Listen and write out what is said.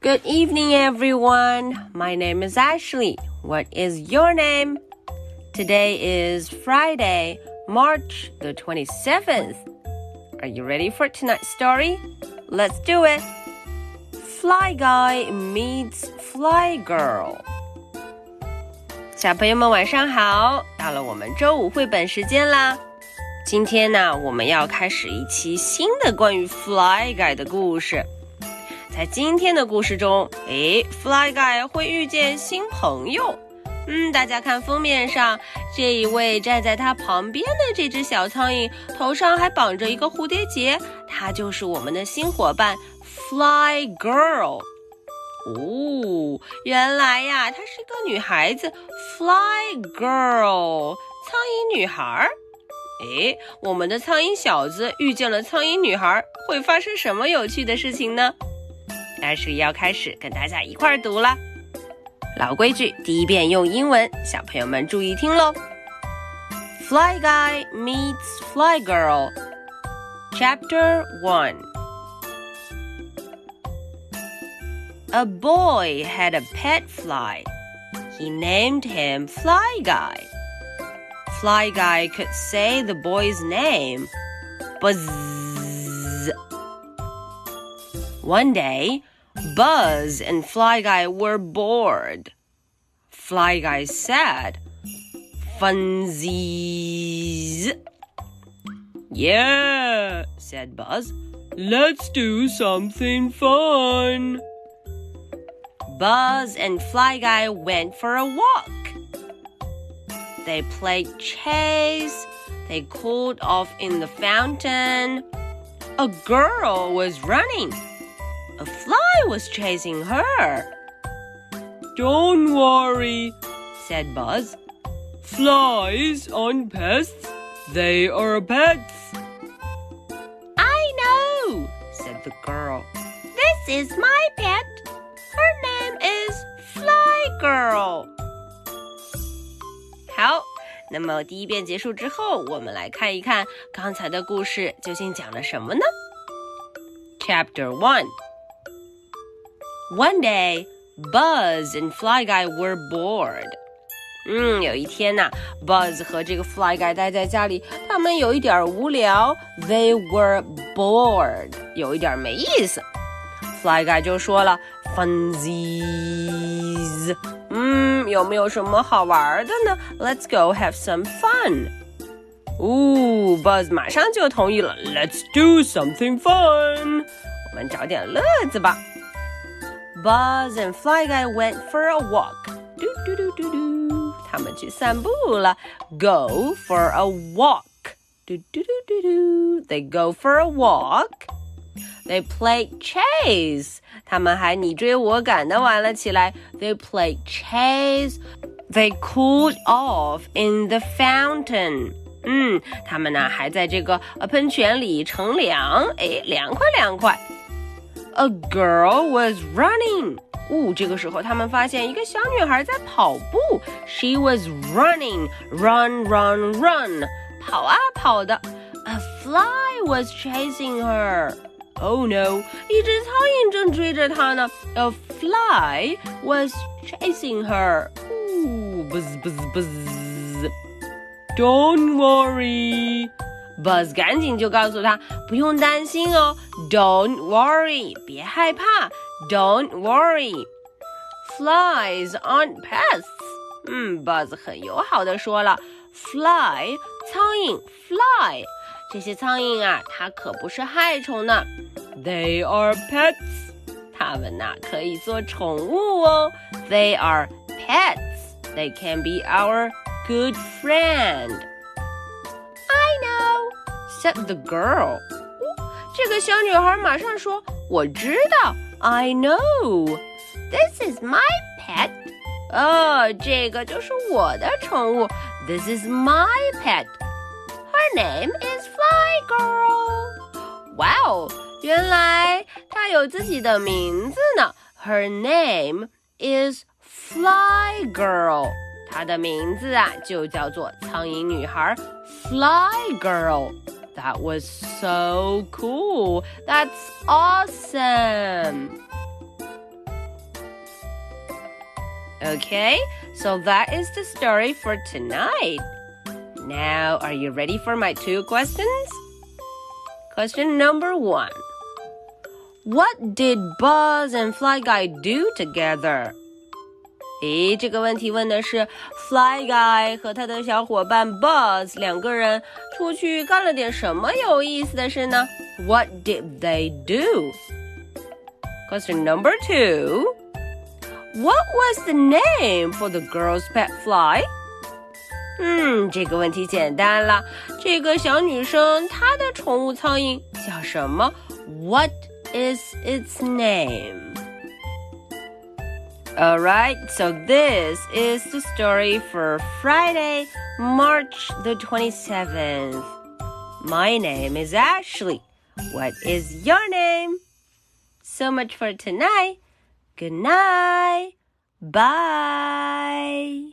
Good evening, everyone. My name is Ashley. What is your name? Today is Friday, March the 27th. Are you ready for tonight's story? Let's do it. Fly Guy meets Fly Girl. 小朋友们晚上好，到了我们周五绘本时间啦。今天呢，我们要开始一期新的关于 Fly Guy 的故事。 在今天的故事中，诶，Fly Guy 会遇见新朋友。嗯，大家看封面上这一位站在他旁边的这只小苍蝇，头上还绑着一个蝴蝶结，她就是我们的新伙伴 Fly Girl。哦，原来呀，她是一个女孩子，Fly Girl，苍蝇女孩。哎，我们的苍蝇小子遇见了苍蝇女孩，会发生什么有趣的事情呢？但是要开始跟大家一块儿读了。老规矩，第一遍用英文，小朋友们注意听喽。Fly Guy meets Fly Girl, Chapter One. A boy had a pet fly. He named him Fly Guy. Fly Guy could say the boy's name. Buzz. One day, Buzz and Fly Guy were bored. Fly Guy said, Funsies. Yeah, said Buzz. Let's do something fun. Buzz and Fly Guy went for a walk. They played chase. They cooled off in the fountain. A girl was running. A fly was chasing her. Don't worry, said Buzz. Flies aren't pests. They are pets. I know, said the girl. This is my pet. Her name is Fly Girl. 好，那么第一遍结束之后，我们来看一看刚才的故事究竟讲了什么呢？Chapter One. One day, Buzz and Fly Guy were bored. 嗯，有一天呐、啊、，Buzz 和这个 Fly Guy 待在家里，他们有一点无聊。They were bored，有一点没意思。Fly Guy 就说了，Funsies。嗯，有没有什么好玩的呢？Let's go have some fun。哦，Buzz 马上就同意了，Let's do something fun。我们找点乐子吧。 Buzz and Fly Guy went for a walk. 嘟嘟嘟嘟嘟，他们去散步了。Go for a walk. 嘟嘟嘟嘟嘟，They go for a walk. They play chase. 他们还你追我赶的玩了起来。They play chase. They cooled off in the fountain. 嗯，他们呢还在这个呃喷泉里乘凉，哎，凉快凉快。 A girl was running. 哦，这个时候他们发现一个小女孩在跑步。She was running, run, run, run. 跑啊跑的。A fly was chasing her. Oh no! 一只苍蝇正追着她呢。A fly was chasing her. 哦，buzz buzz buzz. Don't worry. Buzz 赶紧就告诉他，不用担心哦，Don't worry，别害怕，Don't worry。Flies aren't pests。嗯，Buzz 很友好的说了，Fly，苍蝇，Fly，这些苍蝇啊，它可不是害虫呢，They are pets。它们呐、可以做宠物哦，They are pets。They can be our good friend。said the girl. 这个小女孩马上说：“我知道，I know. This is my pet. 哦，这个就是我的宠物。This is my pet. Her name is Fly Girl. 哇哦，原来她有自己的名字呢。Her name is Fly Girl. 她的名字啊，就叫做苍蝇女孩 Fly Girl。 That was so cool. That's awesome. Okay, so that is the story for tonight. Now, are you ready for my two questions? Question number one What did Buzz and Fly Guy do together? 诶，这个问题问的是 Fly Guy 和他的小伙伴 Buzz 两个人出去干了点什么有意思的事呢？What did they do? Question number two. What was the name for the girl's pet fly? 嗯，这个问题简单了。这个小女生她的宠物苍蝇叫什么？What is its name? Alright, so this is the story for Friday, March the 27th. My name is Ashley. What is your name? So much for tonight. Good night. Bye.